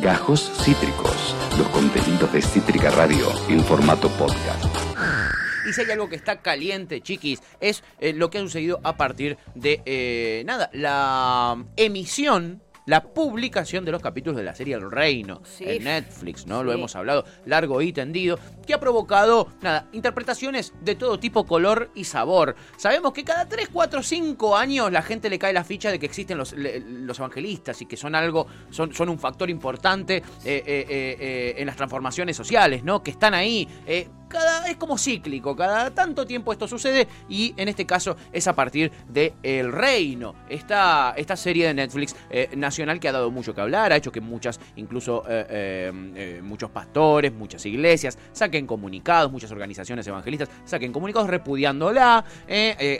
Gajos Cítricos, los contenidos de Cítrica Radio en formato podcast. Y si hay algo que está caliente, chiquis, es eh, lo que ha sucedido a partir de, eh, nada, la emisión la publicación de los capítulos de la serie El Reino Sí. en Netflix, ¿no? Lo hemos hablado largo y tendido, que ha provocado, nada, interpretaciones de todo tipo, color y sabor. Sabemos que cada 3, 4, 5 años la gente le cae la ficha de que existen los, los evangelistas y que son algo, son, son un factor importante eh, eh, eh, en las transformaciones sociales, ¿no? Que están ahí. Es como cíclico, cada tanto tiempo esto sucede y en este caso es a partir de El Reino, esta, esta serie de Netflix eh, nacional que ha dado mucho que hablar, ha hecho que muchas, incluso eh, eh, muchos pastores, muchas iglesias saquen comunicados, muchas organizaciones evangelistas saquen comunicados repudiándola,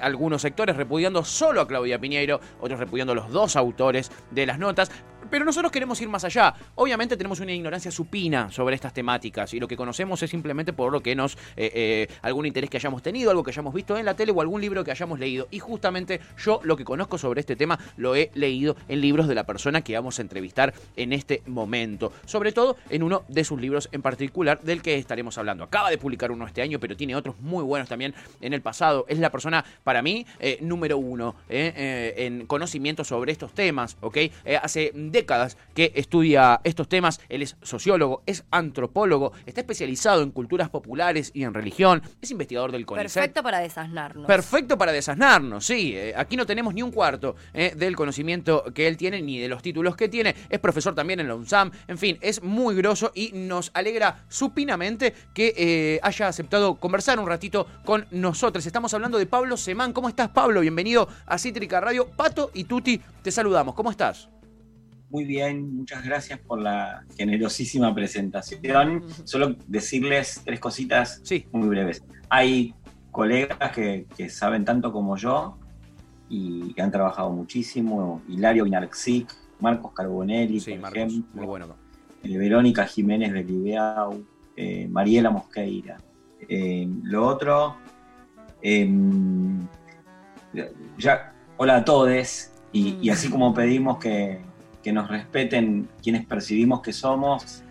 algunos sectores repudiando solo a Claudia Piñeiro, otros repudiando a los dos autores de las notas. Pero nosotros queremos ir más allá. Obviamente tenemos una ignorancia supina sobre estas temáticas y lo que conocemos es simplemente por lo que nos... eh, eh, algún interés que hayamos tenido, algo que hayamos visto en la tele o algún libro que hayamos leído. Y justamente yo lo que conozco sobre este tema lo he leído en libros de la persona que vamos a entrevistar en este momento. Sobre todo en uno de sus libros en particular del que estaremos hablando. Acaba de publicar uno este año, pero tiene otros muy buenos también en el pasado. Es la persona, para mí, eh, número uno en conocimiento sobre estos temas, ¿ok? Hace décadas que estudia estos temas. Él es sociólogo, es antropólogo, está especializado en culturas populares y en religión, es investigador del CONICET. Perfecto para desasnarnos. Perfecto para desasnarnos, sí. Eh, aquí no tenemos ni un cuarto eh, del conocimiento que él tiene, ni de los títulos que tiene. Es profesor también en la UNSAM. En fin, es muy grosso y nos alegra supinamente que eh, haya aceptado conversar un ratito con nosotros. Estamos hablando de Pablo Semán. ¿Cómo estás, Pablo? Bienvenido a Cítrica Radio. Pato y Tuti, te saludamos. ¿Cómo estás? Muy bien, muchas gracias por la generosísima presentación. Solo decirles tres cositas Sí. muy breves. Hay colegas que, que saben tanto como yo y que han trabajado muchísimo. Hilario Vinarxic, Marcos Carbonelli, Sí, por Marcos. ejemplo, Muy bueno. eh, Verónica Jiménez Belibeau, eh, Mariela Mosqueira. Eh, lo otro, em, ya, hola a todos, y, y así como pedimos que, que nos respeten quienes percibimos que somos,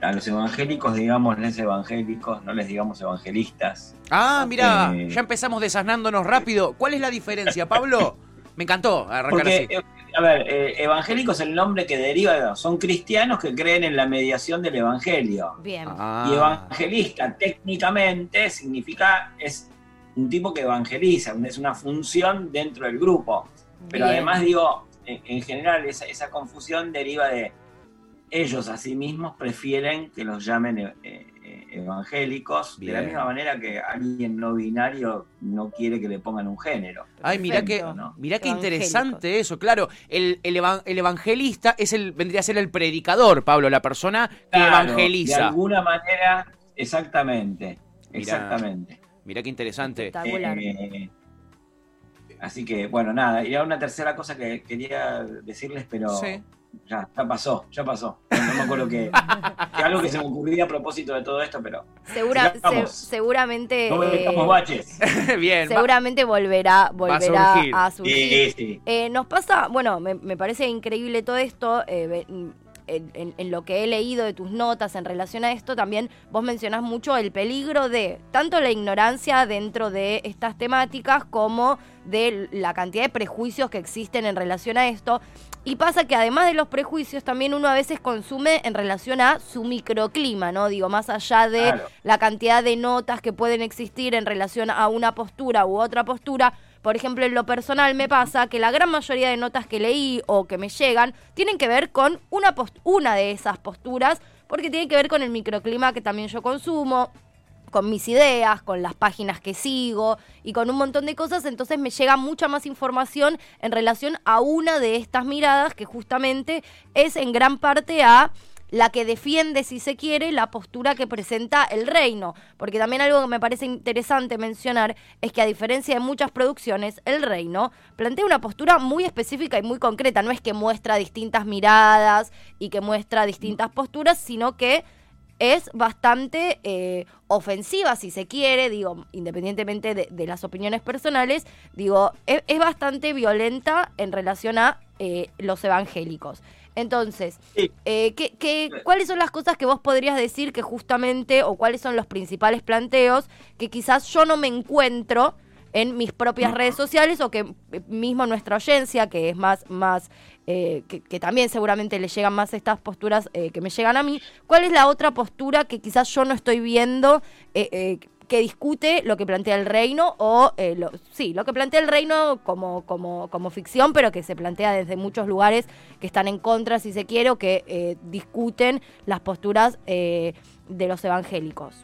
a los evangélicos digámosles evangélicos, no les digamos evangelistas. Ah, mira, Eh. ya empezamos desasnándonos rápido. ¿Cuál es la diferencia, Pablo? Me encantó arrancar Porque, así. eh, a ver, eh, evangélico es el nombre que deriva, son cristianos que creen en la mediación del evangelio. Bien. Ah. Y evangelista técnicamente significa es un tipo que evangeliza, es una función dentro del grupo. Pero Bien. además digo, en, en general esa, esa confusión deriva de ellos a sí mismos prefieren que los llamen eh, eh, evangélicos, de la misma manera que alguien no binario no quiere que le pongan un género. Ay, mira que. ¿no? mirá qué interesante eso, claro. El, el evan- el evangelista es el, vendría a ser el predicador, Pablo, la persona que Claro, evangeliza. De alguna manera, exactamente. Mirá. Exactamente. Mirá qué interesante. Espectacular. Eh, así que, bueno, nada. Y era una tercera cosa que quería decirles, pero Sí. ya, ya pasó, ya pasó. No, me acuerdo que, que algo que se me ocurría a propósito de todo esto, pero Segura- se- seguramente. no eh, baches. Bien, va- seguramente volverá, volverá surgir. a surgir. Sí, sí. Eh, nos pasa, bueno, me, me parece increíble todo esto. eh, en, en- en lo que he leído de tus notas en relación a esto, también vos mencionás mucho el peligro de tanto la ignorancia dentro de estas temáticas como de la cantidad de prejuicios que existen en relación a esto. Y pasa que además de los prejuicios, también uno a veces consume en relación a su microclima, ¿no? Digo, más allá de Claro. la cantidad de notas que pueden existir en relación a una postura u otra postura. Por ejemplo, en lo personal me pasa que la gran mayoría de notas que leí o que me llegan tienen que ver con una, una de esas posturas, porque tienen que ver con el microclima que también yo consumo, con mis ideas, con las páginas que sigo y con un montón de cosas, entonces me llega mucha más información en relación a una de estas miradas que justamente es en gran parte a la que defiende, si se quiere, la postura que presenta el reino. Porque también algo que me parece interesante mencionar es que a diferencia de muchas producciones, el reino plantea una postura muy específica y muy concreta. No es que muestra distintas miradas y que muestra distintas posturas, sino que es bastante eh, ofensiva, si se quiere, digo, independientemente de, las opiniones personales, digo, es, es bastante violenta en relación a eh, los evangélicos. Entonces, Sí. eh, ¿qué, qué- cuáles son las cosas que vos podrías decir que justamente, o cuáles son los principales planteos que quizás yo no me encuentro en mis propias redes sociales o que mismo nuestra audiencia, que es más, más eh, que, que también seguramente le llegan más estas posturas eh, que me llegan a mí, ¿cuál es la otra postura que quizás yo no estoy viendo eh, eh, que discute lo que plantea el reino o, eh, lo, sí, lo que plantea el reino como, como, como ficción, pero que se plantea desde muchos lugares que están en contra, si se quiere, o que eh, discuten las posturas eh, de los evangélicos?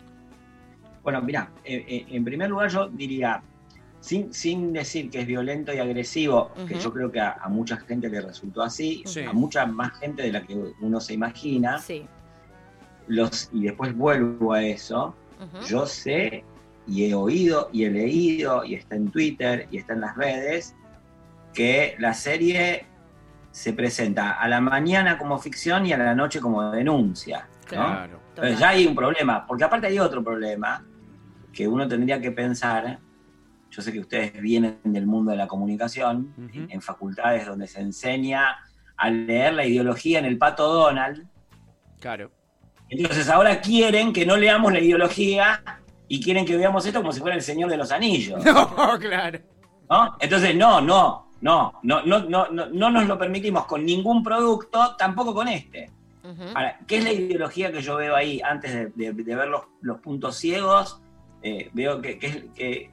Bueno, mira, en primer lugar yo diría, sin, sin decir que es violento y agresivo, que yo creo que a, a mucha gente le resultó así, Sí. a mucha más gente de la que uno se imagina, Sí. los, y después vuelvo a eso, Yo sé y he oído y he leído y está en Twitter y está en las redes que la serie se presenta a la mañana como ficción y a la noche como denuncia. ¿no? Claro. Entonces ya hay un problema, porque aparte hay otro problema que uno tendría que pensar. Yo sé que ustedes vienen del mundo de la comunicación, en facultades donde se enseña a leer la ideología en el pato Donald. Claro. Entonces ahora quieren que no leamos la ideología y quieren que veamos esto como si fuera el Señor de los Anillos. No, claro. ¿No? Entonces, no, no, no, no, no, no, no nos lo permitimos con ningún producto, tampoco con este. Ahora, ¿qué es la ideología que yo veo ahí antes de, ver los, los, puntos ciegos? Eh, veo que, que,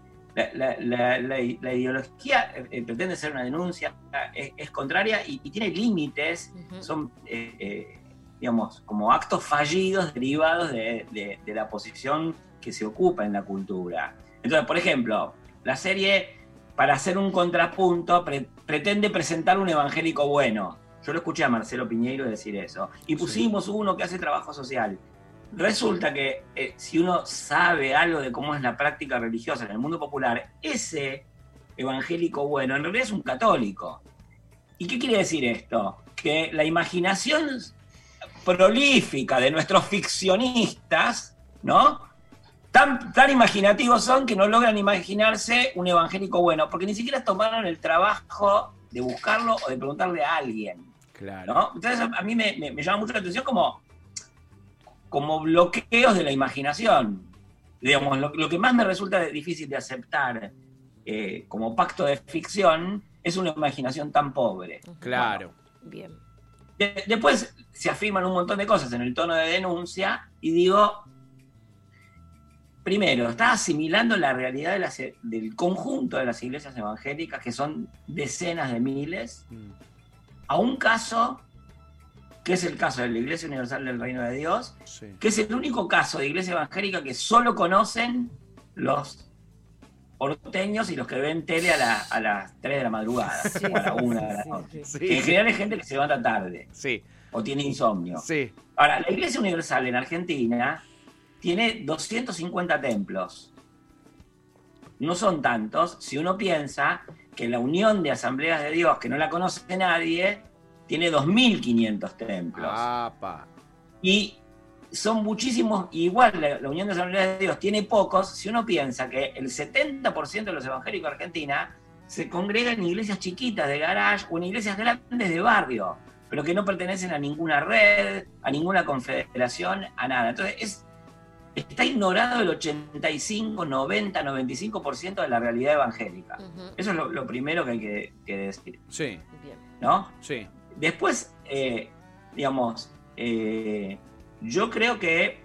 la, ideología eh, eh, pretende ser una denuncia, es, contraria y, tiene límites, son eh, digamos, como actos fallidos derivados de, de- de la posición que se ocupa en la cultura. Entonces, por ejemplo, la serie, para hacer un contrapunto, pre- pretende presentar un evangélico bueno. Yo lo escuché a Marcelo Piñeiro decir eso. Y pusimos uno que hace trabajo social. Resulta que eh, si uno sabe algo de cómo es la práctica religiosa en el mundo popular, ese evangélico bueno en realidad es un católico. ¿Y qué quiere decir esto? Que la imaginación prolífica de nuestros ficcionistas, ¿no? Tan, tan imaginativos son que no logran imaginarse un evangélico bueno, porque ni siquiera tomaron el trabajo de buscarlo o de preguntarle a alguien. Claro. ¿no? Entonces a mí me, me- me llama mucho la atención como, como bloqueos de la imaginación. Digamos, lo, lo que más me resulta de- difícil de aceptar eh, como pacto de ficción es una imaginación tan pobre. Claro. Bien. De- después se afirman un montón de cosas en el tono de denuncia y digo, primero, está asimilando la realidad de las- del conjunto de las iglesias evangélicas, que son decenas de miles, Mm. a un caso, que es el caso de la Iglesia Universal del Reino de Dios, Sí. que es el único caso de iglesia evangélica que solo conocen los porteños y los que ven tele a, la- a las 3 de la madrugada, Sí, o a la 1 de la noche. sí. En general es gente que se levanta tarde Sí. o tiene insomnio. Sí. Ahora, la Iglesia Universal en Argentina tiene 250 templos. No son tantos si uno piensa que la Unión de Asambleas de Dios, que no la conoce nadie, tiene 2.500 templos. Apa. Y son muchísimos, igual la, la Unión de Asambleas de Dios tiene pocos, si uno piensa que el 70% de los evangélicos de Argentina se congregan en iglesias chiquitas de garage o en iglesias grandes de barrio, pero que no pertenecen a ninguna red, a ninguna confederación, a nada. Entonces, es, está ignorado el 85, 90, 95% de la realidad evangélica. Eso es lo, lo primero que hay que, que decir, Sí. Bien. ¿no? Sí. Después, eh, digamos, eh, yo creo que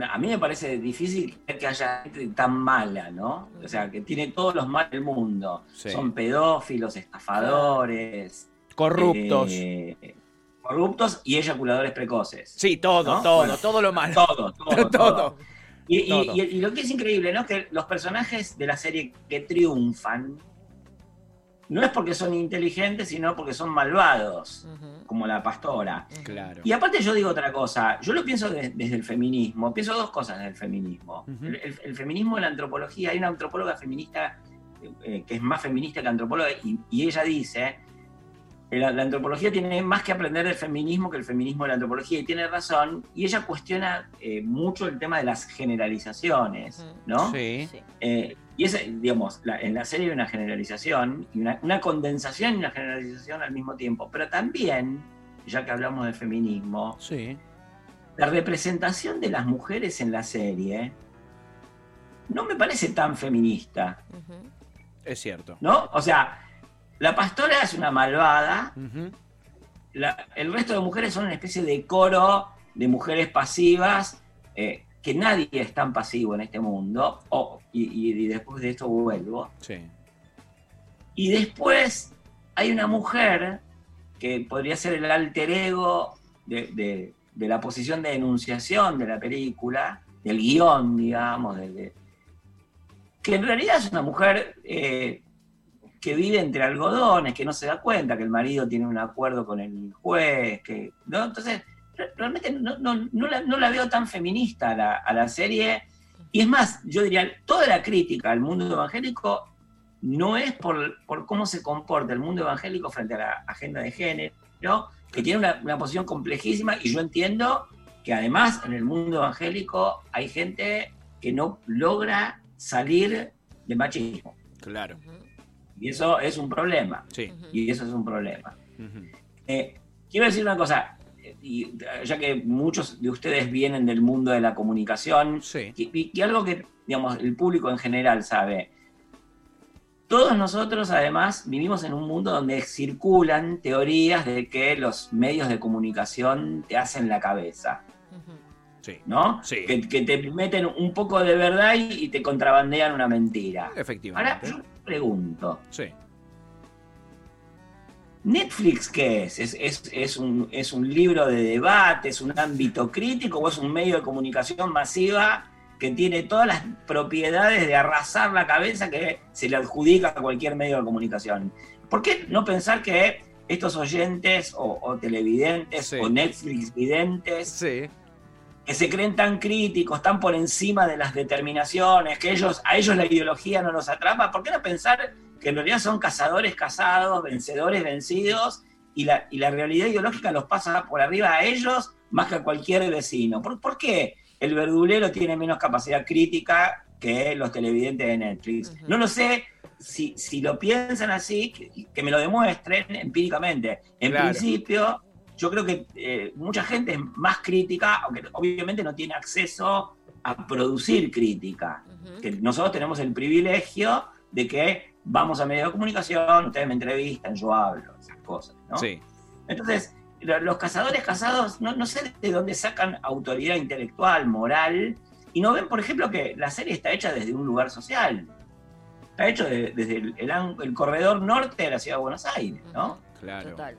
a mí me parece difícil que haya gente tan mala, ¿no? O sea, que tiene todos los males del mundo. Sí. Son pedófilos, estafadores, Corruptos. eh, corruptos y eyaculadores precoces. Sí, todo, ¿no? todo, Bueno, todo lo malo. Todo, todo, todo. Todo. Y, y- Todo. y- y lo que es increíble, ¿no? Que los personajes de la serie que triunfan no es porque son inteligentes, sino porque son malvados, como la pastora. Claro. Y aparte yo digo otra cosa, yo lo pienso de- desde el feminismo, pienso dos cosas del feminismo. El, el- el feminismo de la antropología, hay una antropóloga feminista eh, que es más feminista que antropóloga y, y ella dice la, la antropología tiene más que aprender del feminismo que el feminismo de la antropología, y tiene razón, y ella cuestiona eh, mucho el tema de las generalizaciones. ¿no? Sí. Sí. Eh, y es, digamos, la- en la serie hay una generalización, y una, una condensación y una generalización al mismo tiempo, pero también, ya que hablamos de feminismo, Sí. la representación de las mujeres en la serie no me parece tan feminista. Es cierto. ¿no? O sea, la pastora es una malvada, la- el resto de mujeres son una especie de coro de mujeres pasivas, eh, que nadie es tan pasivo en este mundo, Oh, y, después de esto vuelvo. Sí. Y después hay una mujer que podría ser el alter ego de, de- de la posición de enunciación de la película, del guion, digamos, de- que en realidad es una mujer eh, que vive entre algodones, que no se da cuenta que el marido tiene un acuerdo con el juez, que, ¿no? Entonces, realmente no, no- no la, no la veo tan feminista a la, a la serie. Y es más, yo diría, toda la crítica al mundo evangélico no es por, por cómo se comporta el mundo evangélico frente a la agenda de género, que tiene una, una posición complejísima y yo entiendo que además en el mundo evangélico hay gente que no logra salir del machismo. Claro. Y eso es un problema. Sí. Y eso es un problema. Eh, quiero decir una cosa, y, eh, ya que muchos de ustedes vienen del mundo de la comunicación, Sí. y, algo que, digamos, el público en general sabe. Todos nosotros, además, vivimos en un mundo donde circulan teorías de que los medios de comunicación te hacen la cabeza. Sí. ¿no? Sí. Que, que te meten un poco de verdad y, y te contrabandean una mentira. Ahora, Efectivamente. yo pregunto, Sí. ¿Netflix qué es? ¿Es, es, es un, ¿Es un libro de debate? ¿Es un ámbito crítico? ¿O es un medio de comunicación masiva que tiene todas las propiedades de arrasar la cabeza que se le adjudica a cualquier medio de comunicación? ¿Por qué no pensar que estos oyentes o, o televidentes Sí. o Netflix videntes Sí. que se creen tan críticos, tan por encima de las determinaciones, que ellos, a ellos la ideología no los atrapa, ¿por qué no pensar que en realidad son cazadores cazados, vencedores vencidos, y la, y la realidad ideológica los pasa por arriba a ellos más que a cualquier vecino? ¿Por, por qué el verdulero tiene menos capacidad crítica que los televidentes de Netflix? No lo sé. Si, si lo piensan así, que, que me lo demuestren empíricamente. En Claro. principio, yo creo que eh, mucha gente es más crítica, aunque obviamente no tiene acceso a producir crítica. Que nosotros tenemos el privilegio de que vamos a medios de comunicación, ustedes me entrevistan, yo hablo, esas cosas, ¿no? Sí. Entonces, lo- los cazadores casados no, no sé de dónde sacan autoridad intelectual, moral, y no ven, por ejemplo, que la serie está hecha desde un lugar social. Está hecho de- desde el, el el corredor norte de la ciudad de Buenos Aires, ¿no? Claro. Total.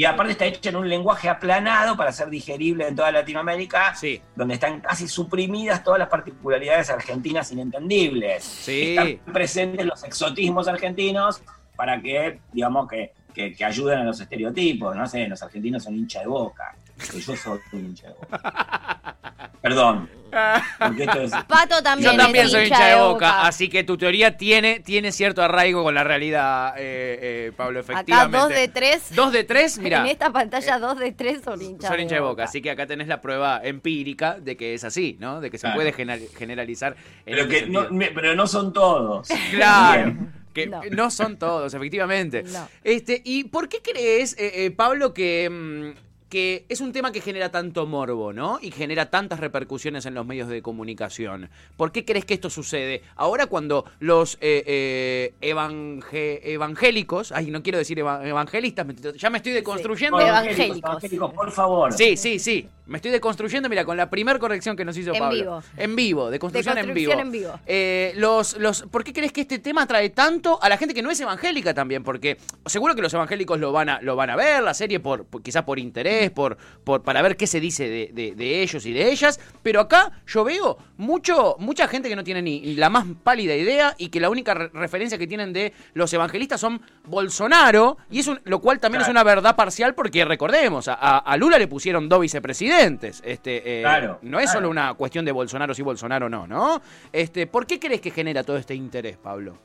Y aparte está hecha en un lenguaje aplanado para ser digerible en toda Latinoamérica, Sí. donde están casi suprimidas todas las particularidades argentinas inentendibles. Sí. Están presentes los exotismos argentinos para que, digamos, que, que, que ayuden a los estereotipos. No sé, los argentinos son hincha de boca. que yo soy un hincha de boca. Perdón. Es, Pato también. Yo también es soy hincha de boca, así que tu teoría tiene, tiene cierto arraigo con la realidad, eh, eh, Pablo, Acá efectivamente. dos de tres. Dos de tres, mira. En esta pantalla dos de tres son hinchas Son hincha de boca, así que acá tenés la prueba empírica de que es así, ¿no? De que se Claro. puede gener- generalizar en pero, este que no, pero no son todos. Claro. Bien. Que no. No. son todos, efectivamente. No. Este, ¿y por qué crees, eh, eh, Pablo, que, mm, que es un tema que genera tanto morbo, ¿no? Y genera tantas repercusiones en los medios de comunicación. ¿Por qué crees que esto sucede? Ahora cuando los eh, eh, evangé- evangélicos, ay, no quiero decir eva- evangelistas, ya me estoy deconstruyendo. Sí. Evangélicos. evangélicos, por favor. Sí, sí, sí. Me estoy deconstruyendo, mira, con la primera corrección que nos hizo En Pablo. vivo. En vivo, deconstrucción, en vivo. Deconstrucción en vivo. Eh, los, los, ¿Por qué crees que este tema atrae tanto a la gente que no es evangélica también? Porque seguro que los evangélicos lo van a, lo van a ver, la serie, por, por- quizás por interés, por, por, para ver qué se dice de, de- de ellos y de ellas. Pero acá yo veo mucho, mucha gente que no tiene ni la más pálida idea y que la única re- referencia que tienen de los evangelistas son Bolsonaro, y es un- lo cual también es una verdad parcial porque recordemos, a- a Lula le pusieron dos vicepresidentes. Este, eh, Claro, no es claro. solo una cuestión de Bolsonaro sí, Bolsonaro no, ¿no? Este, ¿Por qué crees que genera todo este interés, Pablo?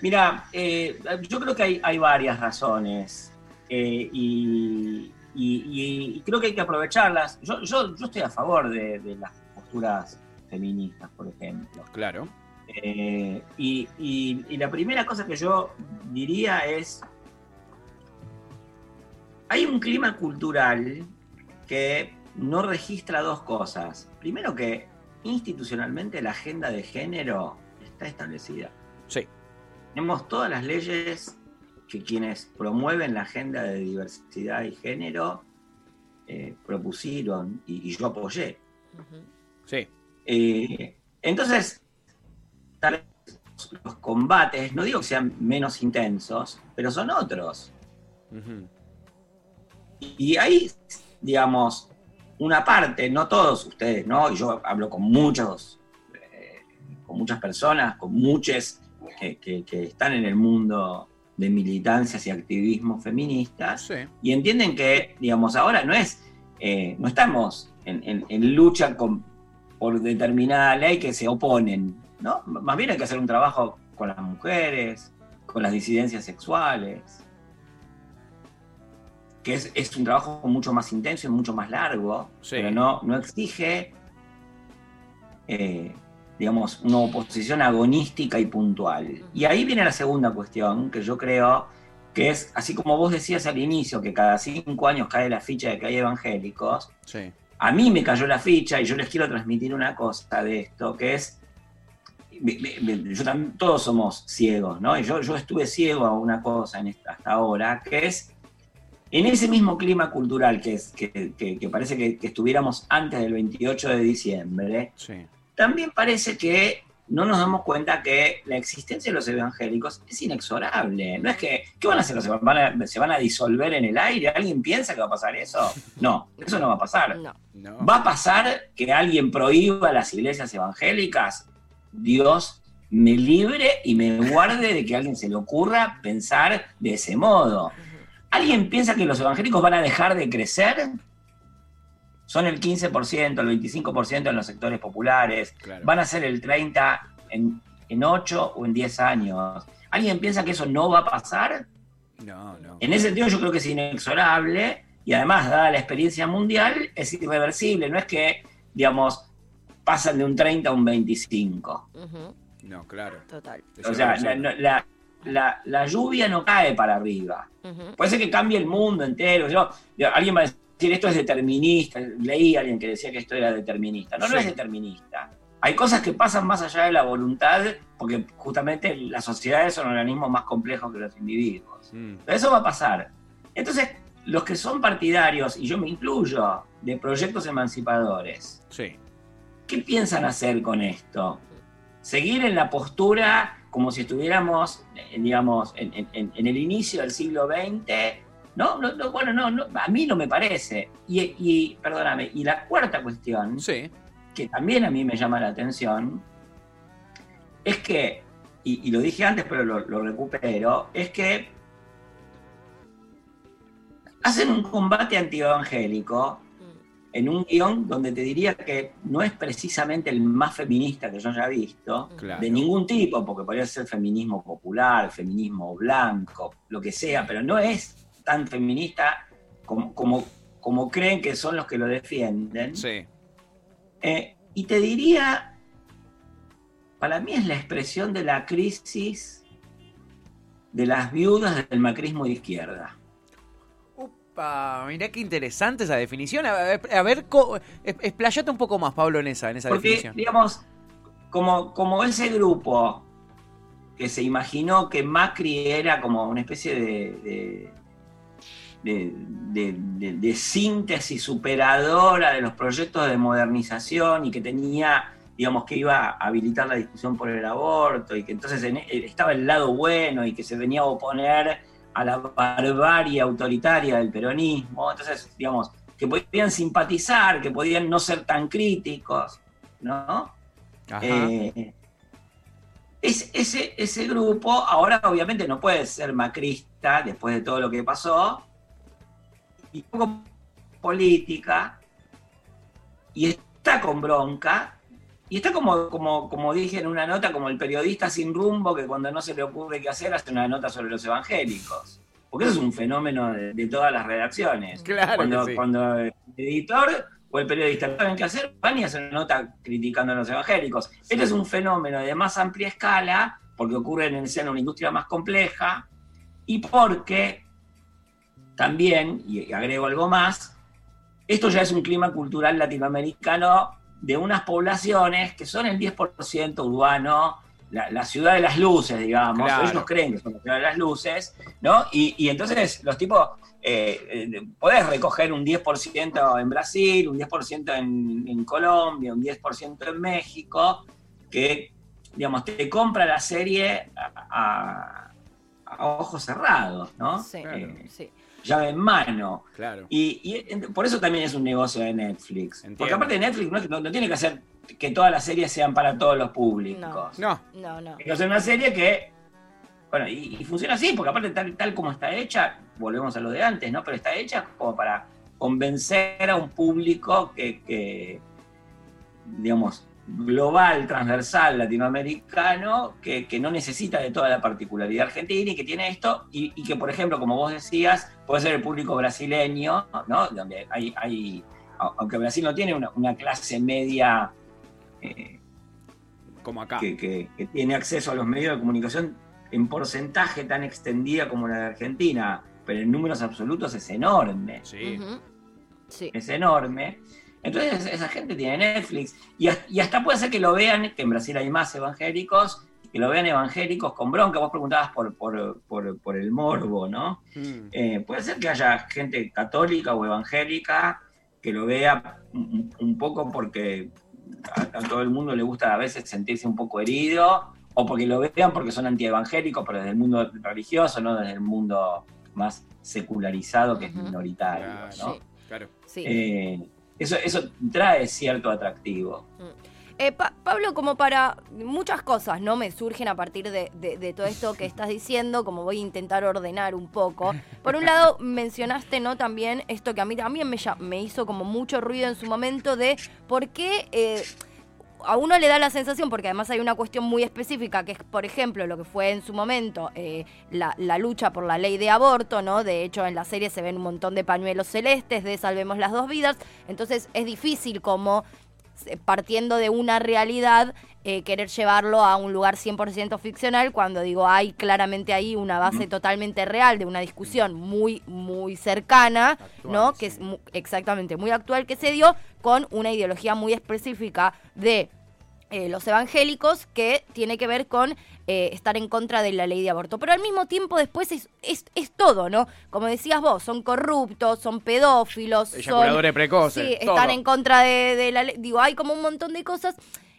Mira, eh, yo creo que hay, hay varias razones eh, y, y- y creo que hay que aprovecharlas. Yo, yo, yo estoy a favor de, de las posturas feministas, por ejemplo. Claro. Eh, y la primera cosa que yo diría es, hay un clima cultural que no registra dos cosas. Primero que institucionalmente la agenda de género está establecida. Sí. Tenemos todas las leyes que quienes promueven la agenda de diversidad y género eh, propusieron y, y yo apoyé. Sí. Eh, entonces, tal vez los combates, no digo que sean menos intensos, pero son otros. Y hay, digamos, una parte, no todos ustedes, ¿no? Y yo hablo con muchos, eh, con muchas personas, con muchos que, que- que están en el mundo de militancias y activismo feministas, Sí. y entienden que, digamos, ahora no es, eh, no estamos en, en- en lucha con- por determinada ley que se oponen, ¿no? Más bien hay que hacer un trabajo con las mujeres, con las disidencias sexuales, que es, es un trabajo mucho más intenso y mucho más largo, Sí. pero no, no exige, eh, digamos, una oposición agonística y puntual. Y ahí viene la segunda cuestión, que yo creo que es, así como vos decías al inicio, que cada cinco años cae la ficha de que hay evangélicos, Sí. a mí me cayó la ficha y yo les quiero transmitir una cosa de esto, que es, yo también, todos somos ciegos, ¿no? Y yo, yo estuve ciego a una cosa en esta, hasta ahora, que es, en ese mismo clima cultural que, es, que, que- que parece que, que estuviéramos antes del 28 de diciembre, Sí. también parece que no nos damos cuenta que la existencia de los evangélicos es inexorable. No es que, ¿qué van a hacer? ¿Se van a, se van a disolver en el aire? ¿Alguien piensa que va a pasar eso? No, eso no va a pasar. No. No. ¿Va a pasar que alguien prohíba las iglesias evangélicas? Dios me libre y me guarde de que a alguien se le ocurra pensar de ese modo. ¿Alguien piensa que los evangélicos van a dejar de crecer? Son el 15%, el 25% en los sectores populares. Claro. Van a ser el 30% en, en 8 o en 10 años. ¿Alguien piensa que eso no va a pasar? No, no. En ese sentido yo creo que es inexorable y además, dada la experiencia mundial, es irreversible. No es que, digamos, pasan de un 30 a un 25. Ujú, No, claro. Total. O sea, la- la- la lluvia no cae para arriba. Puede ser que cambie el mundo entero. Yo, yo- alguien va a decir, esto es determinista. Leí a alguien que decía que esto era determinista. No, no es determinista. Hay cosas que pasan más allá de la voluntad, porque justamente las sociedades son organismos más complejos que los individuos. Mm. Pero eso va a pasar. Entonces, los que son partidarios, y yo me incluyo, de proyectos emancipadores, Sí. ¿qué piensan hacer con esto? ¿Seguir en la postura como si estuviéramos, eh, digamos, en, en- en- en el inicio del siglo XX? No, no, no, bueno, no, no, a mí no me parece. Y, y, perdóname, y la cuarta cuestión, Sí. que también a mí me llama la atención, es que, y, y lo dije antes pero lo, lo recupero, es que hacen un combate antievangélico en un guion donde te diría que no es precisamente el más feminista que yo haya visto, Claro. de ningún tipo, porque podría ser feminismo popular, feminismo blanco, lo que sea, pero no es tan feminista como, como, como creen que son los que lo defienden. Sí. Eh, y te diría, para mí es la expresión de la crisis de las viudas del macrismo de izquierda. Upa, mirá qué interesante esa definición. A ver, a explayate un poco más, Pablo, en esa, en esa Porque, definición. digamos, como, como ese grupo que se imaginó que Macri era como una especie de, de, de- de- de- síntesis superadora de los proyectos de modernización y que tenía, digamos, que iba a habilitar la discusión por el aborto y que entonces en- estaba el lado bueno y que se venía a oponer a la barbarie autoritaria del peronismo. Entonces, digamos, que podían simpatizar, que podían no ser tan críticos, ¿no? Ajá. Eh, es- ese, ese grupo ahora obviamente no puede ser macrista después de todo lo que pasó, y poco política, y está con bronca y está como, como, como dije en una nota, como el periodista sin rumbo que cuando no se le ocurre qué hacer hace una nota sobre los evangélicos. Porque eso es un fenómeno de, de todas las redacciones. Claro cuando, que sí. cuando el editor o el periodista no saben qué hacer, van y hacen una nota criticando a los evangélicos. Este es un fenómeno de más amplia escala, porque ocurre en el seno de una industria más compleja, y porque también, y agrego algo más, esto ya es un clima cultural latinoamericano de unas poblaciones que son el 10% urbano, la, la ciudad de las luces, digamos. Claro. Ellos creen que son la ciudad de las luces, ¿no? Y, y entonces los tipos, eh, eh, podés recoger un 10% en Brasil, un 10% en, en Colombia, un 10% en México, que, digamos, te compra la serie a, a- a ojos cerrados, ¿no? Sí, Eh, sí. Llave en mano. Claro. Y, por eso también es un negocio de Netflix. Entiendo. Porque aparte de Netflix no, no- no tiene que hacer que todas las series sean para todos los públicos. No, No, no. Es una serie que, bueno, y, y funciona así, porque aparte tal, tal como está hecha, volvemos a lo de antes, ¿no? Pero está hecha como para convencer a un público que, que, digamos, global, transversal, latinoamericano, que, que no necesita de toda la particularidad argentina y que tiene esto, y, y que, por ejemplo, como vos decías, puede ser el público brasileño, ¿no? Donde hay, hay aunque Brasil no tiene una, una clase media eh, como acá. que, que- que tiene acceso a los medios de comunicación en porcentaje tan extendida como la de Argentina, pero en números absolutos es enorme, Sí. Es enorme. Entonces esa gente tiene Netflix y, y hasta puede ser que lo vean, que en Brasil hay más evangélicos, que lo vean evangélicos con bronca. Vos preguntabas por, por, por- por el morbo, ¿no? Mm. Eh, puede ser que haya gente católica o evangélica que lo vea un, un poco porque a, a todo el mundo le gusta a veces sentirse un poco herido, o porque lo vean porque son antievangélicos, pero desde el mundo religioso, no desde el mundo más secularizado que es minoritario. ¿no? Sí. Claro. Sí. Eh, eso, eso trae cierto atractivo. Eh, Pa- Pablo, como para muchas cosas, ¿no? Me surgen a partir de, todo esto que estás diciendo, como voy a intentar ordenar un poco. Por un lado, mencionaste, ¿no? También esto que a mí también me, hizo como mucho ruido en su momento de por qué... eh, a uno le da la sensación, porque además hay una cuestión muy específica, que es, por ejemplo, lo que fue en su momento eh, la, la lucha por la ley de aborto, ¿no? De hecho, en la serie se ven un montón de pañuelos celestes de Salvemos las dos vidas. Entonces, es difícil como partiendo de una realidad, eh, querer llevarlo a un lugar 100% ficcional, cuando digo, hay claramente ahí una base totalmente real de una discusión muy, muy cercana, Actual, ¿no? sí. Que es mu- exactamente muy actual que se dio con una ideología muy específica de eh, los evangélicos que tiene que ver con eh, estar en contra de la ley de aborto. Pero al mismo tiempo después es, es, es todo, ¿no? Como decías vos, son corruptos, son pedófilos, son... Eyaculadores precoces. Sí, todo. están en contra de, de la ley. Digo, hay como un montón de cosas.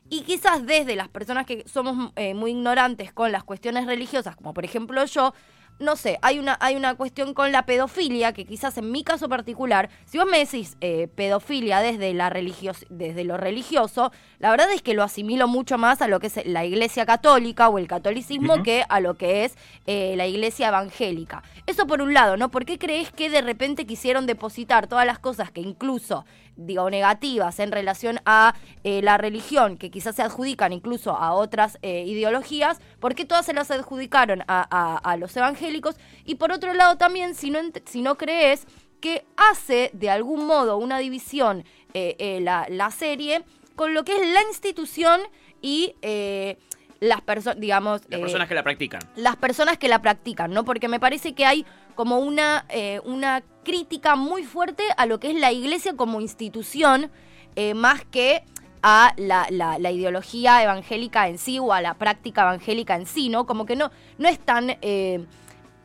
Y quizás desde las personas que somos eh, muy ignorantes con las cuestiones religiosas, como por ejemplo yo, no sé, hay una, hay una cuestión con la pedofilia que quizás en mi caso particular, si vos me decís eh, pedofilia desde, la religios, desde lo religioso, la verdad es que lo asimilo mucho más a lo que es la iglesia católica o el catolicismo que a lo que es eh, la iglesia evangélica. Eso por un lado, ¿no? ¿Por qué crees que de repente quisieron depositar todas las cosas que incluso, digo, negativas en relación a eh, la religión, que quizás se adjudican incluso a otras ideologías, ¿por qué todas se las adjudicaron a, a- a los evangélicos? Y por otro lado también, si no, si no crees que hace de algún modo una división eh, eh, la, la serie con lo que es la institución y eh, las personas, digamos... Las personas que la practican. las personas que la practican, ¿no? Porque me parece que hay como una, una crítica muy fuerte a lo que es la iglesia como institución, más que a la, la- la ideología evangélica en sí o a la práctica evangélica en sí, ¿no? Como que no, no es tan... eh,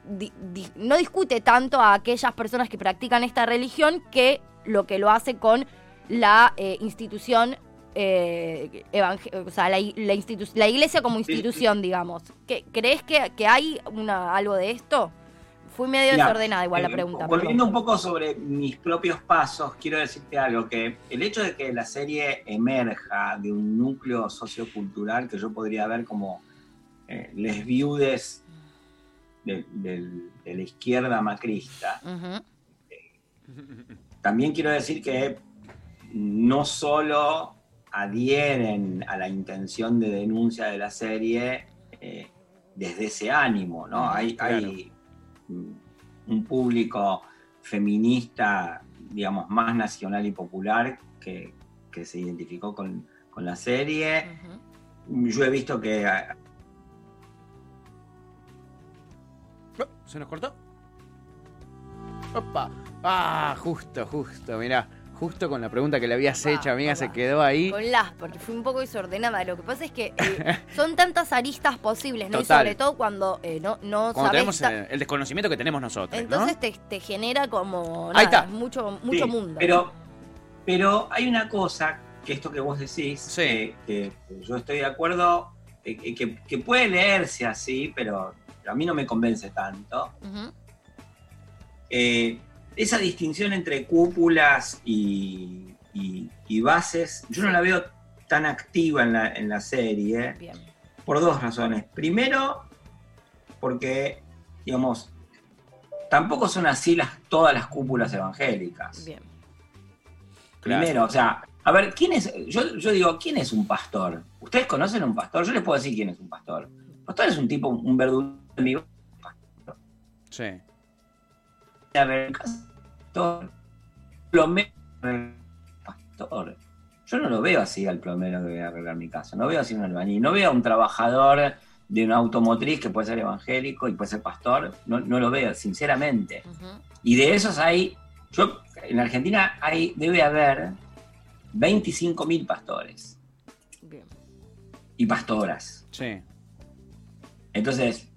di- di- no discute tanto a aquellas personas que practican esta religión que lo que lo hace con la eh, institución, eh, o sea, la, la iglesia como institución, digamos. ¿Qué- ¿Crees que, que hay una, algo de esto? Fui medio desordenada igual la eh, pregunta. Volviendo un poco sobre mis propios pasos, quiero decirte algo, que el hecho de que la serie emerja de un núcleo sociocultural que yo podría ver como eh, les viudes de, de la izquierda macrista, también quiero decir que no solo adhieren a la intención de denuncia de la serie eh, desde ese ánimo, ¿no? Hay, claro. hay un público feminista, digamos, más nacional y popular que, que se identificó con, con la serie. Yo he visto que ¿Se nos cortó? Opa. Ah, justo, justo, mirá. Justo con la pregunta que le habías hecho, amiga, se quedó ahí. Con las, porque fui un poco desordenada. Lo que pasa es que eh, son tantas aristas posibles, ¿no? Total. Y sobre todo cuando eh, no, no Cuando sabes tenemos eh, el desconocimiento que tenemos nosotros, Entonces ¿no? te, te genera como Ahí está. mucho, mucho Sí, mundo. Pero, pero hay una cosa, que esto que vos decís, Sí. que, que yo estoy de acuerdo, eh, que- que puede leerse así, pero a mí no me convence tanto. Eh, esa distinción entre cúpulas y, y- y bases, yo no la veo tan activa en la, en la serie, Bien. por dos razones. Primero, porque, digamos, tampoco son así las, todas las cúpulas evangélicas. Bien. Claro. Primero, o sea, a ver, ¿quién es? Yo, yo digo, ¿quién es un pastor? ¿Ustedes conocen a un pastor? Yo les puedo decir quién es un pastor. Un pastor es un tipo, un verdugo en mi Sí. pastor. Plomero, pastor. Yo no lo veo así al plomero que viene a arreglar mi casa. No veo así un albañil. No veo a un trabajador de una automotriz que puede ser evangélico y puede ser pastor. No, no lo veo, sinceramente. Y de esos hay, yo, en Argentina hay, debe haber 25.000 pastores Bien. y pastoras. Sí. Entonces,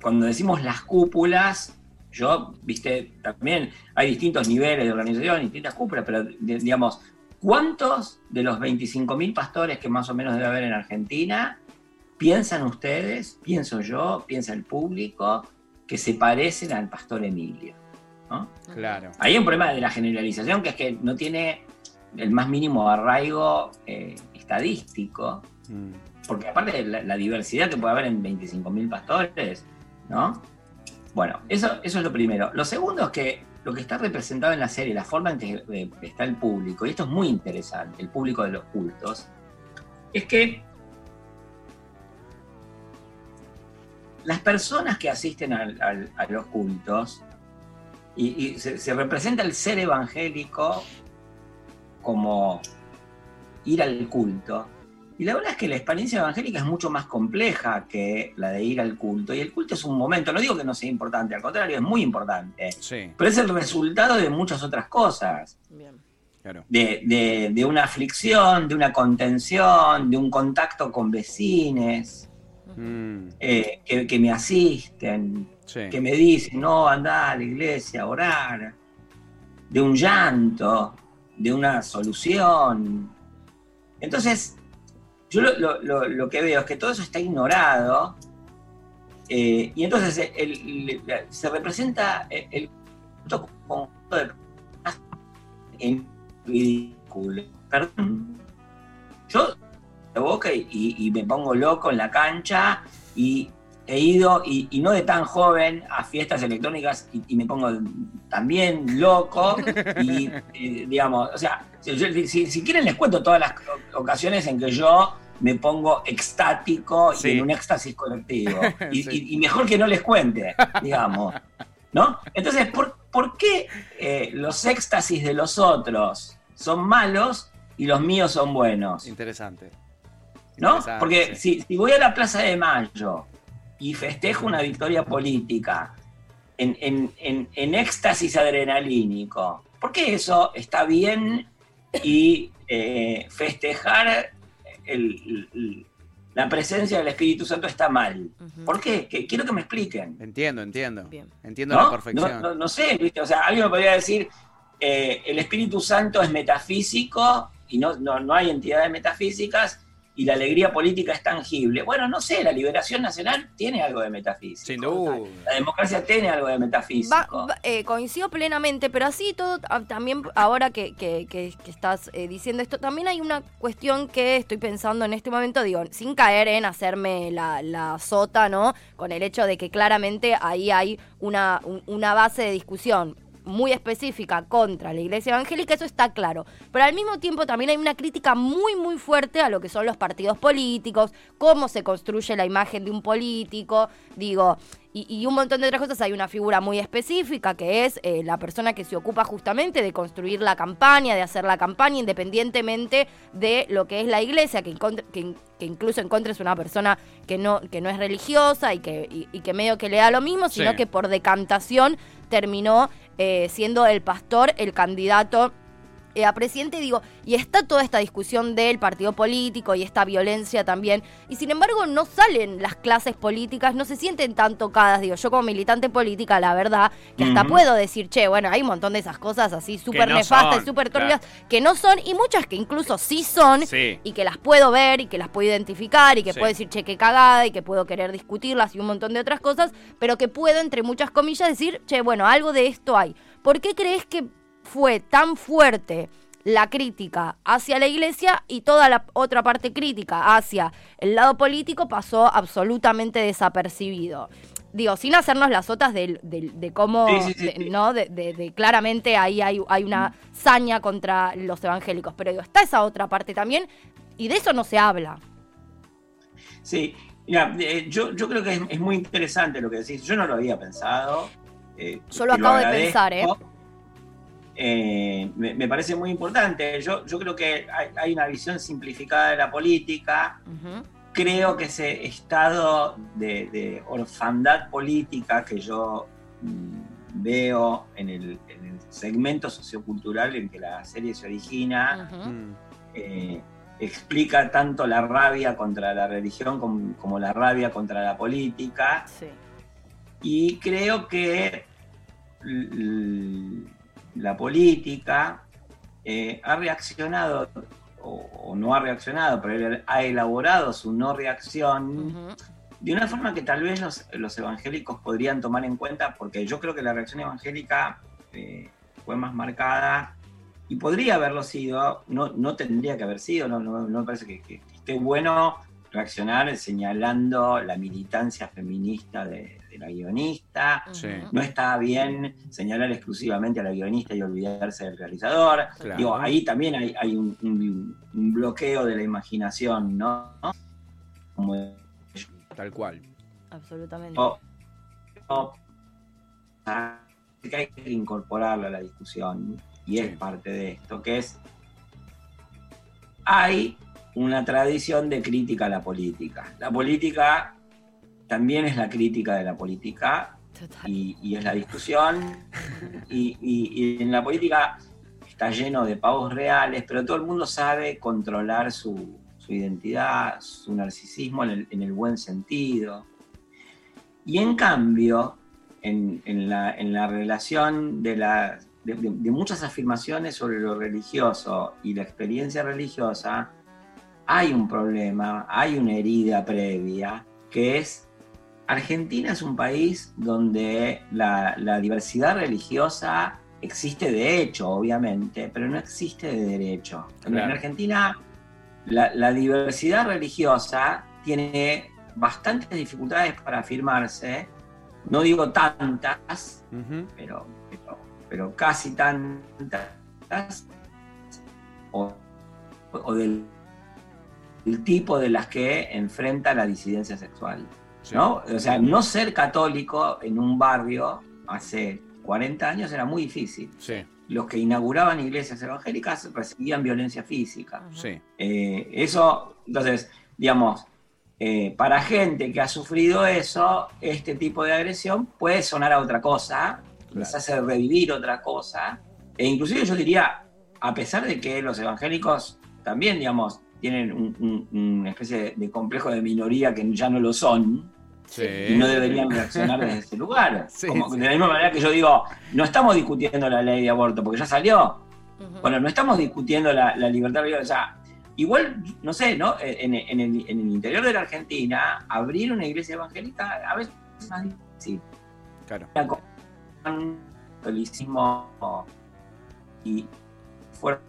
cuando decimos las cúpulas, yo, viste, también hay distintos niveles de organización, distintas cúpulas, pero digamos, ¿cuántos de los 25.000 pastores que más o menos debe haber en Argentina piensan ustedes, pienso yo, piensa el público, que se parecen al pastor Emilio? ¿no? Claro. Hay un problema de la generalización que es que no tiene el más mínimo arraigo eh, estadístico, Mm. Porque aparte la, la diversidad que puede haber en 25.000 pastores, ¿no? Bueno, eso, eso es lo primero. Lo segundo es que lo que está representado en la serie, la forma en que eh, está el público, y esto es muy interesante, el público de los cultos, es que las personas que asisten a los cultos, y, se representa el ser evangélico como ir al culto, y la verdad es que la experiencia evangélica es mucho más compleja que la de ir al culto. Y el culto es un momento, no digo que no sea importante, al contrario, es muy importante. Sí, Pero es el resultado de muchas otras cosas. Bien. claro. De, de- de una aflicción, de una contención, de un contacto con vecines Mm. eh, que, que me asisten, Sí. que me dicen, no, anda a la iglesia a orar. De un llanto, de una solución. Entonces, yo lo, lo- lo- lo que veo es que todo eso está ignorado eh, y entonces el- el- la- se representa el, el conjunto de en ridículo. Perdón. Yo de boca y, y me pongo loco en la cancha y he ido, y, y no de tan joven, a fiestas electrónicas y, y me pongo también loco y eh, digamos, o sea, si, yo- si- si quieren les cuento todas las ocasiones en que yo me pongo extático Sí. y en un éxtasis colectivo. Y, Sí. y- y mejor que no les cuente, digamos. ¿No? Entonces, ¿por, por qué eh, los éxtasis de los otros son malos y los míos son buenos? Interesante. ¿No? Interesante, Porque sí. si, si voy a la Plaza de Mayo y festejo una victoria política en, en- en- en éxtasis adrenalínico, ¿por qué eso está bien y eh, festejar el- el- la presencia del Espíritu Santo está mal? ¿Por qué? Que- quiero que me expliquen. Entiendo, entiendo. Bien. Entiendo ¿no? la perfección. No, no- no sé, ¿viste? O sea, alguien me podría decir, eh, el Espíritu Santo es metafísico y no, no, no hay entidades metafísicas y la alegría política es tangible. Bueno, no sé, la liberación nacional tiene algo de metafísico. Sin duda. La democracia tiene algo de metafísico. Va- va- eh, coincido plenamente, pero así todo, ah, también ahora que, que- que- que estás eh, diciendo esto, también hay una cuestión que estoy pensando en este momento, digo, sin caer en hacerme la, la sota, ¿no? Con el hecho de que claramente ahí hay una, un- una base de discusión. Muy específica contra la iglesia evangélica, eso está claro. Pero al mismo tiempo también hay una crítica muy, muy fuerte a lo que son los partidos políticos, cómo se construye la imagen de un político. Digo, y, un montón de otras cosas. Hay una figura muy específica que es eh, la persona que se ocupa justamente de construir la campaña, de hacer la campaña independientemente de lo que es la iglesia, que, que, incluso encuentres una persona que no, que no es religiosa y que, y, que medio que le da lo mismo, sino que por decantación terminó eh, siendo el pastor el candidato eh, a presidente, digo, y está toda esta discusión del partido político y esta violencia también, y sin embargo no salen las clases políticas, no se sienten tan tocadas, digo, yo como militante política, la verdad, que hasta puedo decir, che, bueno, hay un montón de esas cosas así súper nefastas y súper turbias que no son, y muchas que incluso sí son, y que las puedo ver, y que las puedo identificar, y que puedo decir, che, qué cagada, y que puedo querer discutirlas y un montón de otras cosas, pero que puedo, entre muchas comillas, decir, che, bueno, algo de esto hay. ¿Por qué crees que fue tan fuerte la crítica hacia la iglesia y toda la otra parte crítica hacia el lado político pasó absolutamente desapercibido. Digo, sin hacernos las otras de, cómo, ¿no? De, claramente ahí hay, hay una saña contra los evangélicos, pero digo, está esa otra parte también y de eso no se habla. Sí, mira, eh, yo, yo creo que es, muy interesante lo que decís, yo no lo había pensado. Eh, yo lo acabo de pensar, ¿eh? Eh, me, parece muy importante. Yo, yo creo que hay, una visión simplificada de la política. Creo que ese estado de, orfandad política que yo mm, veo en el, segmento sociocultural en que la serie se origina, eh, explica tanto la rabia contra la religión como, la rabia contra la política. Y creo que la política eh, ha reaccionado, o, no ha reaccionado, pero ha elaborado su no reacción de una forma que tal vez los, evangélicos podrían tomar en cuenta, porque yo creo que la reacción evangélica eh, fue más marcada y podría haberlo sido, no, no tendría que haber sido, no, no, me parece que, esté bueno reaccionar señalando la militancia feminista de, la guionista. No está bien señalar exclusivamente a la guionista y olvidarse del realizador. Digo, ahí también hay, un, bloqueo de la imaginación, ¿no? Tal cual. Absolutamente. hay que incorporarlo a la discusión y es parte de esto, que es hay una tradición de crítica a la política. La política también es la crítica de la política y, es la discusión. Y, en la política está lleno de pavos reales, pero todo el mundo sabe controlar su, identidad, su narcisismo en el, buen sentido. Y en cambio, en, la, relación de, de muchas afirmaciones sobre lo religioso y la experiencia religiosa, hay un problema, hay una herida previa, que es Argentina es un país donde la, diversidad religiosa existe de hecho, obviamente, pero no existe de derecho. En Argentina la, diversidad religiosa tiene bastantes dificultades para afirmarse, no digo tantas, pero, pero, casi tantas, o, del, del tipo de las que enfrenta la disidencia sexual. ¿no? O sea, no ser católico en un barrio hace 40 años era muy difícil. Los que inauguraban iglesias evangélicas recibían violencia física. Eh, eso, entonces, digamos, eh, para gente que ha sufrido eso, este tipo de agresión puede sonar a otra cosa, les hace revivir otra cosa, e inclusive yo diría, a pesar de que los evangélicos también, digamos, tienen una especie de complejo de minoría que ya no lo son, y no deberían reaccionar desde ese lugar. De la misma manera que yo digo, no estamos discutiendo la ley de aborto, porque ya salió. Bueno, no estamos discutiendo la, libertad religiosa. igual, no sé, ¿no? En, el, interior de la Argentina, abrir una iglesia evangélica a veces es más difícil. Claro. y fuerzas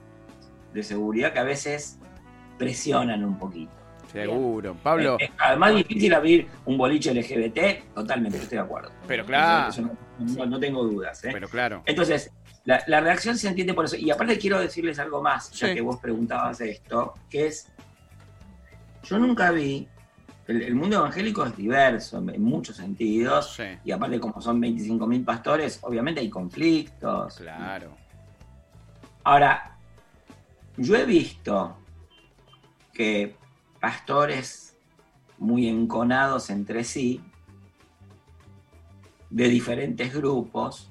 de seguridad que a veces presionan un poquito. Seguro. Pablo. además, difícil abrir un boliche LGBT, totalmente, estoy de acuerdo. Pero claro. no, no tengo dudas. ¿eh? Pero claro. Entonces, la, la reacción se entiende por eso. Y aparte quiero decirles algo más, ya Sí. que vos preguntabas esto, que es, yo nunca vi, el, el mundo evangélico es diverso en, en muchos sentidos, Sí, y aparte como son 25.000 pastores, obviamente hay conflictos. claro. Ahora, yo he visto que pastores muy enconados entre sí, de diferentes grupos,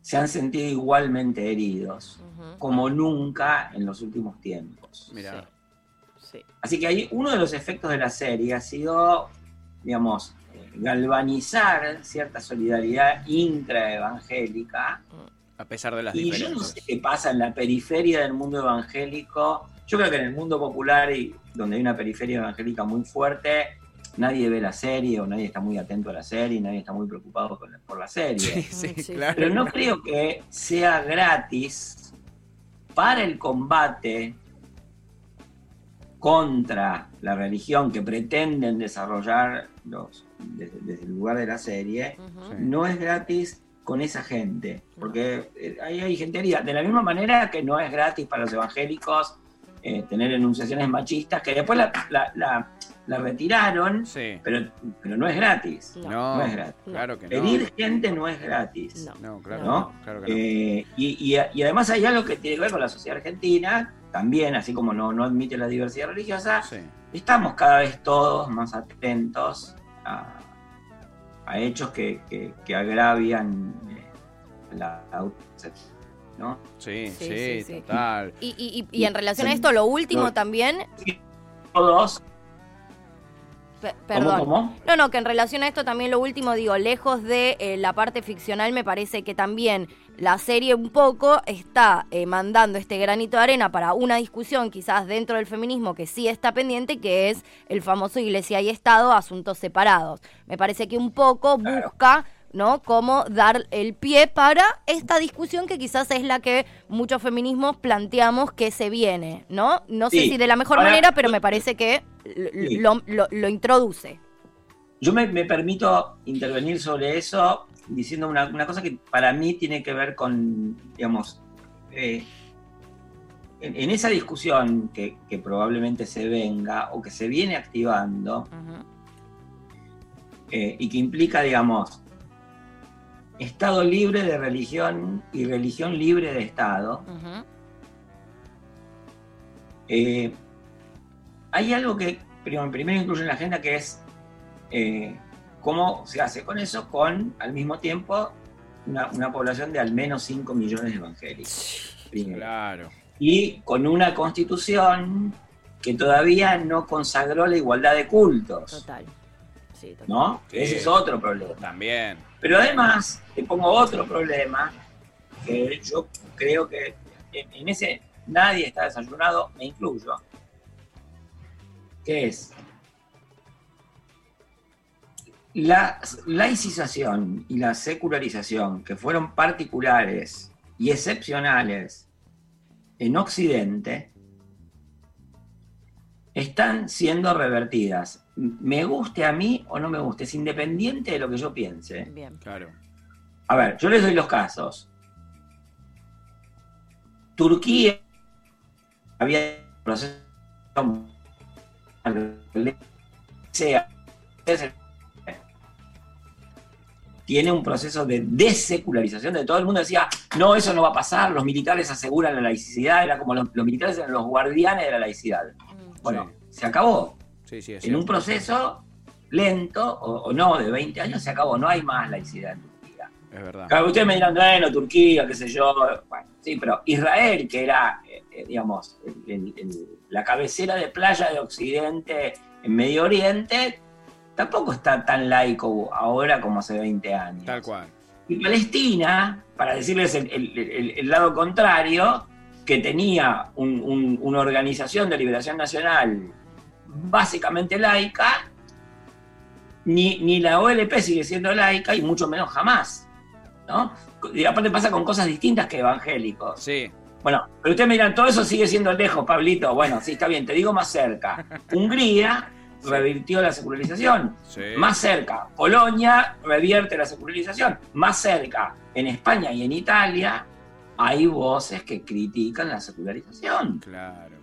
se han sentido igualmente heridos, como nunca en los últimos tiempos. Mira. Sí. Así que ahí uno de los efectos de la serie ha sido, digamos, galvanizar cierta solidaridad intraevangélica A pesar de las y yo no diferencias. sé qué pasa en la periferia del mundo evangélico. Yo creo que en el mundo popular, y donde hay una periferia evangélica muy fuerte, nadie ve la serie o nadie está muy atento a la serie, nadie está muy preocupado con la- por la serie. Sí, sí, Sí. claro. Pero no creo que sea gratis para el combate contra la religión que pretenden desarrollar los, desde, desde el lugar de la serie no es gratis con esa gente, porque eh, ahí hay gente herida. De la misma manera que no es gratis para los evangélicos eh, tener enunciaciones machistas, que después la, la- la- la retiraron, Sí. pero, pero no es gratis. No. Es gratis. claro que no. Herir gente no es gratis. No. No, claro, ¿No? no, claro que no. Eh, y, y- y además hay algo que tiene que ver con la sociedad argentina, también, así como no, no admite la diversidad religiosa, Sí. estamos cada vez todos más atentos a, a hechos que, que- que agravian eh, la autosexualidad, ¿no? Sí, Sí, sí, sí, sí. total. Y, y- y- y en relación a esto, lo último No. también, Todos, ¿cómo, perdón. cómo? No, no, que en relación a esto también lo último, digo, lejos de eh, la parte ficcional, me parece que también la serie un poco está eh, mandando este granito de arena para una discusión quizás dentro del feminismo que sí está pendiente, que es el famoso Iglesia y Estado, asuntos separados. Me parece que un poco Claro. busca... ¿no? Cómo dar el pie para esta discusión que quizás es la que muchos feminismos planteamos que se viene, ¿no? No sé Sí. si de la mejor manera, pero me parece que Sí. lo, lo- lo introduce. Yo me, me permito intervenir sobre eso diciendo una, una cosa que para mí tiene que ver con, digamos, eh, en, en esa discusión que, que probablemente se venga o que se viene activando eh, y que implica, digamos, Estado libre de religión y religión libre de Estado, eh, hay algo que primero, primero incluye en la agenda que es eh, cómo se hace con eso con, al mismo tiempo, una, una población de al menos 5 millones de evangélicos. primero. Claro. Y con una constitución que todavía no consagró la igualdad de cultos, Total. Sí. ¿no? Sí. Ese es otro problema. También. Pero además, te pongo otro problema, que yo creo que en, en ese nadie está desayunado, me incluyo, que es la laicización y la secularización, que fueron particulares y excepcionales en Occidente, están siendo revertidas. Me guste a mí o no me guste, es independiente de lo que yo piense. Bien. Claro. A ver, yo les doy los casos. Turquía había proceso sea tiene un proceso de desecularización de todo el mundo decía no eso no va a pasar los militares aseguran la laicidad era como los, los militares eran los guardianes de la laicidad Mm. bueno se acabó Sí, sí, es en un proceso lento o, o no de 20 años se acabó no hay más laicidad en Turquía Es verdad. Claro, ustedes me dirán, bueno, Turquía, qué sé yo. Bueno, sí, pero Israel, que era, eh, eh, digamos, el- el- el- la cabecera de playa de Occidente en Medio Oriente, tampoco está tan laico ahora como hace 20 años. Tal cual. Y Palestina, para decirles el, lado contrario, que tenía un- un- una organización de liberación nacional básicamente laica, ni, ni la OLP sigue siendo laica y mucho menos jamás. ¿no? Y aparte pasa con cosas distintas que evangélicos. Sí. Bueno, pero ustedes me dirán, todo eso sigue siendo lejos, Pablito. Bueno, sí, está bien, te digo más cerca. Hungría revirtió la secularización. Sí. Más cerca, Polonia revierte la secularización. Más cerca, en España y en Italia, hay voces que critican la secularización. Claro,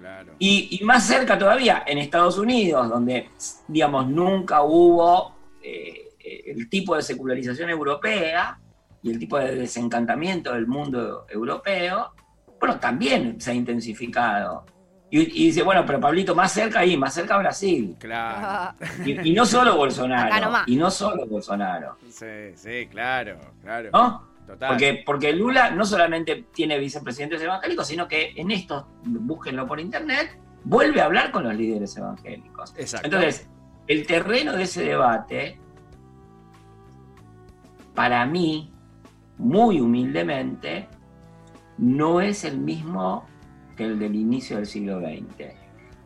claro. Y, y más cerca todavía, en Estados Unidos, donde, digamos, nunca hubo eh, eh, el tipo de secularización europea y el tipo de desencantamiento del mundo europeo, bueno, también se ha intensificado. Y, y dice, bueno, pero Pablito, más cerca ahí, más cerca Brasil. Claro. Y, y no solo Acá Bolsonaro. nomás. Y no solo Bolsonaro. Sí, sí, claro, claro. ¿No? Total. Porque, porque Lula no solamente tiene vicepresidentes evangélicos, sino que en estos, búsquenlo por internet, vuelve a hablar con los líderes evangélicos. Exacto. Entonces, el terreno de ese debate, para mí, muy humildemente, no es el mismo que el del inicio del siglo XX.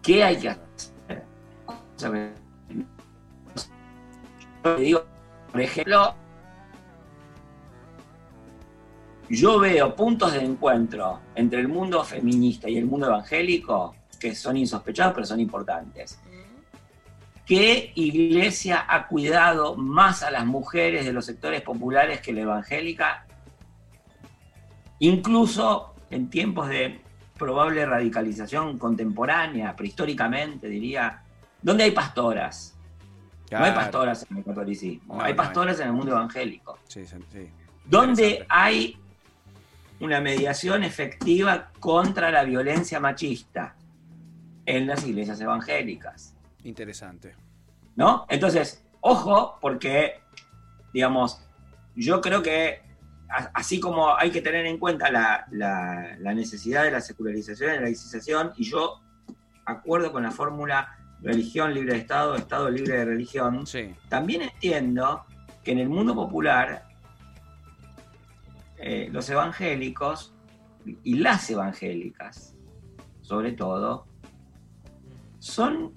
¿Qué hay que hacer? Yo digo, por ejemplo, yo veo puntos de encuentro entre el mundo feminista y el mundo evangélico que son insospechados, pero son importantes. ¿Qué iglesia ha cuidado más a las mujeres de los sectores populares que la evangélica? Incluso en tiempos de probable radicalización contemporánea, prehistóricamente diría, ¿dónde hay pastoras? No hay pastoras en el catolicismo, No, hay no hay. pastoras en el mundo evangélico. Sí, sí, Interesante. hay una mediación efectiva contra la violencia machista en las iglesias evangélicas, Interesante. ¿no? Entonces, ojo, porque, digamos, yo creo que así como hay que tener en cuenta la, la- la necesidad de la secularización y la laicización, y yo acuerdo con la fórmula religión libre de Estado, Estado libre de religión, Sí. también entiendo que en el mundo popular eh, los evangélicos y las evangélicas, sobre todo, son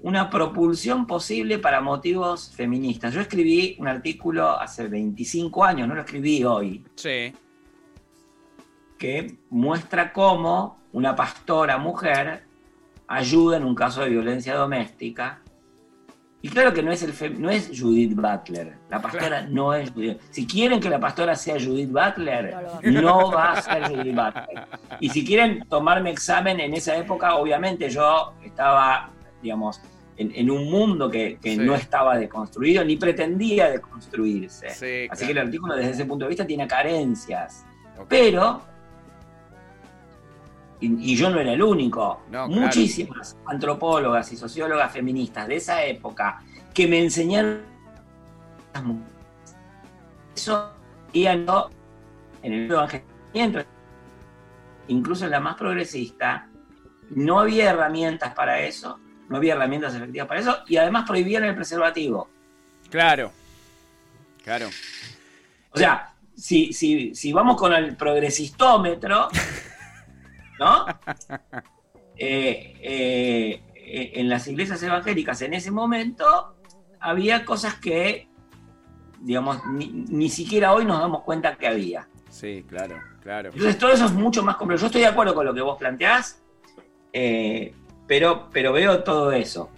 una propulsión posible para motivos feministas. Yo escribí un artículo hace 25 años, no lo escribí hoy, Sí. que muestra cómo una pastora mujer ayuda en un caso de violencia doméstica. Y claro que no es, el fem- no es Judith Butler. La pastora no es Judith. Si quieren que la pastora sea Judith Butler, No va a ser Judith Butler. Y si quieren tomarme examen en esa época, obviamente yo estaba, digamos, en, en un mundo que, que Sí. no estaba deconstruido ni pretendía deconstruirse. Sí, Así claro. que el artículo desde ese punto de vista tiene carencias. Pero, y, y yo no era el único, No, claro. muchísimas antropólogas y sociólogas feministas de esa época que me enseñaron eso y no en el evangelio, incluso en la más progresista, no había herramientas para eso, no había herramientas efectivas para eso, y además prohibían el preservativo. Claro. Claro. O sea, si, si, si vamos con el progresistómetro, ¿no? Eh, eh, eh, en las iglesias evangélicas en ese momento había cosas que, digamos, ni, ni siquiera hoy nos damos cuenta que había. Sí, claro, claro. Entonces todo eso es mucho más complejo. Yo estoy de acuerdo con lo que vos planteás, eh, pero, pero veo todo eso.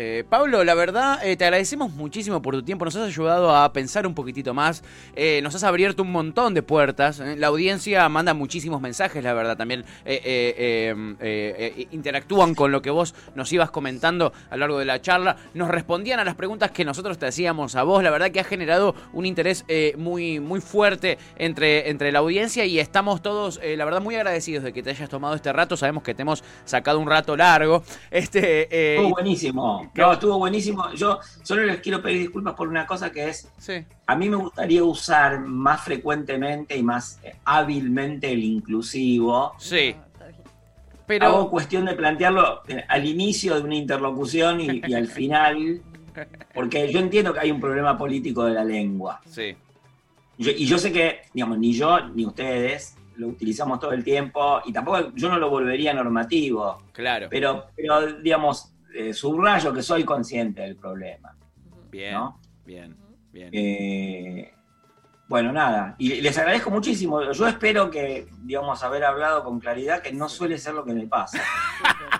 Eh, Pablo, la verdad, eh, te agradecemos muchísimo por tu tiempo. Nos has ayudado a pensar un poquitito más. Eh, nos has abierto un montón de puertas. Eh, La audiencia manda muchísimos mensajes, la verdad. También eh, eh, eh, interactúan con lo que vos nos ibas comentando a lo largo de la charla. Nos respondían a las preguntas que nosotros te hacíamos a vos. La verdad que ha generado un interés eh, muy, muy fuerte entre, entre la audiencia y estamos todos, eh, la verdad, muy agradecidos de que te hayas tomado este rato. Sabemos que te hemos sacado un rato largo. Este, Estuvo buenísimo. No, estuvo buenísimo. Yo solo les quiero pedir disculpas por una cosa que es sí. A mí me gustaría usar más frecuentemente y más eh, hábilmente el inclusivo. Sí, Ah, pero Hago cuestión de plantearlo eh, al inicio de una interlocución y, y al final, porque yo entiendo que hay un problema político de la lengua. sí, Yo- y yo sé que, digamos, ni yo ni ustedes lo utilizamos todo el tiempo y tampoco yo no lo volvería normativo, claro. pero, pero digamos, eh, subrayo que soy consciente del problema. Bien, ¿no? bien, bien. Eh, bueno, nada, y les agradezco muchísimo. Yo espero que, digamos, haber hablado con claridad, que no suele ser lo que me pasa.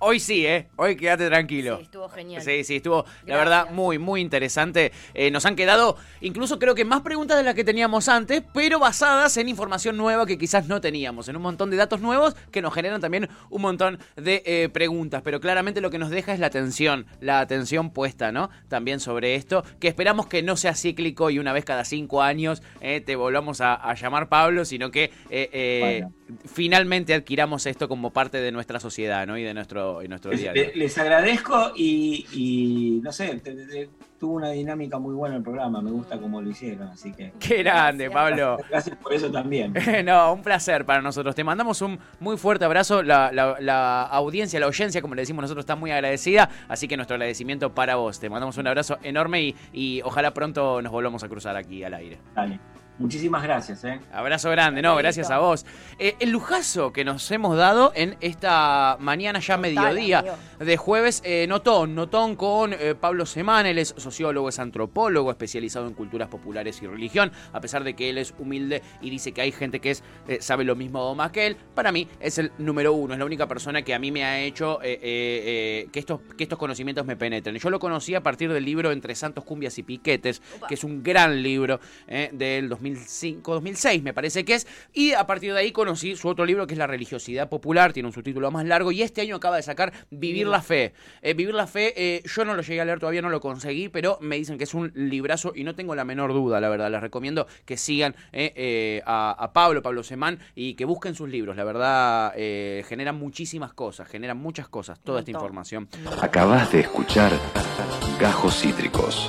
Hoy sí, ¿eh? Hoy quédate tranquilo. Sí, estuvo genial. Sí, sí, estuvo, la verdad, muy, muy interesante. Eh, nos han quedado, incluso creo que más preguntas de las que teníamos antes, pero basadas en información nueva que quizás no teníamos, en un montón de datos nuevos que nos generan también un montón de eh, preguntas. Pero claramente lo que nos deja es la atención, la atención puesta, ¿no? También sobre esto, que esperamos que no sea cíclico y una vez cada cinco años eh, te volvamos a, a llamar Pablo, sino que eh, eh, finalmente adquiramos esto como parte de nuestra sociedad, ¿no? Y de nuestro, nuestro día a día. Les, les agradezco y, y, no sé, te- te- te- tuvo una dinámica muy buena el programa, me gusta cómo lo hicieron, así que Qué grande, Pablo. gracias por eso también. No, un placer para nosotros. Te mandamos un muy fuerte abrazo. La, la- la audiencia, la audiencia, como le decimos nosotros, está muy agradecida. Así que nuestro agradecimiento para vos. Te mandamos un abrazo enorme y, y ojalá pronto nos volvamos a cruzar aquí al aire. Dale. Muchísimas gracias, ¿eh? Abrazo grande, no, gracias a vos. Eh, el lujazo que nos hemos dado en esta mañana ya mediodía de jueves, eh, Notón, Notón con eh, Pablo Semán, él es sociólogo, es antropólogo, especializado en culturas populares y religión, a pesar de que él es humilde y dice que hay gente que es, eh, sabe lo mismo o más que él, para mí es el número uno, es la única persona que a mí me ha hecho eh, eh, eh, que, estos, que estos conocimientos me penetren. Yo lo conocí a partir del libro Entre Santos, Cumbias y Piquetes, que es un gran libro eh, del 2005, 2006 me parece que es, y a partir de ahí conocí su otro libro que es La religiosidad popular, tiene un subtítulo más largo, y este año acaba de sacar Vivir la fe. Eh, Vivir la fe, eh, yo no lo llegué a leer todavía, no lo conseguí, pero me dicen que es un librazo y no tengo la menor duda, la verdad. Les recomiendo que sigan eh, eh, a, a Pablo, Pablo Semán, y que busquen sus libros. La verdad, eh, generan muchísimas cosas, generan muchas cosas, toda esta información. Acabas de escuchar Gajos Cítricos.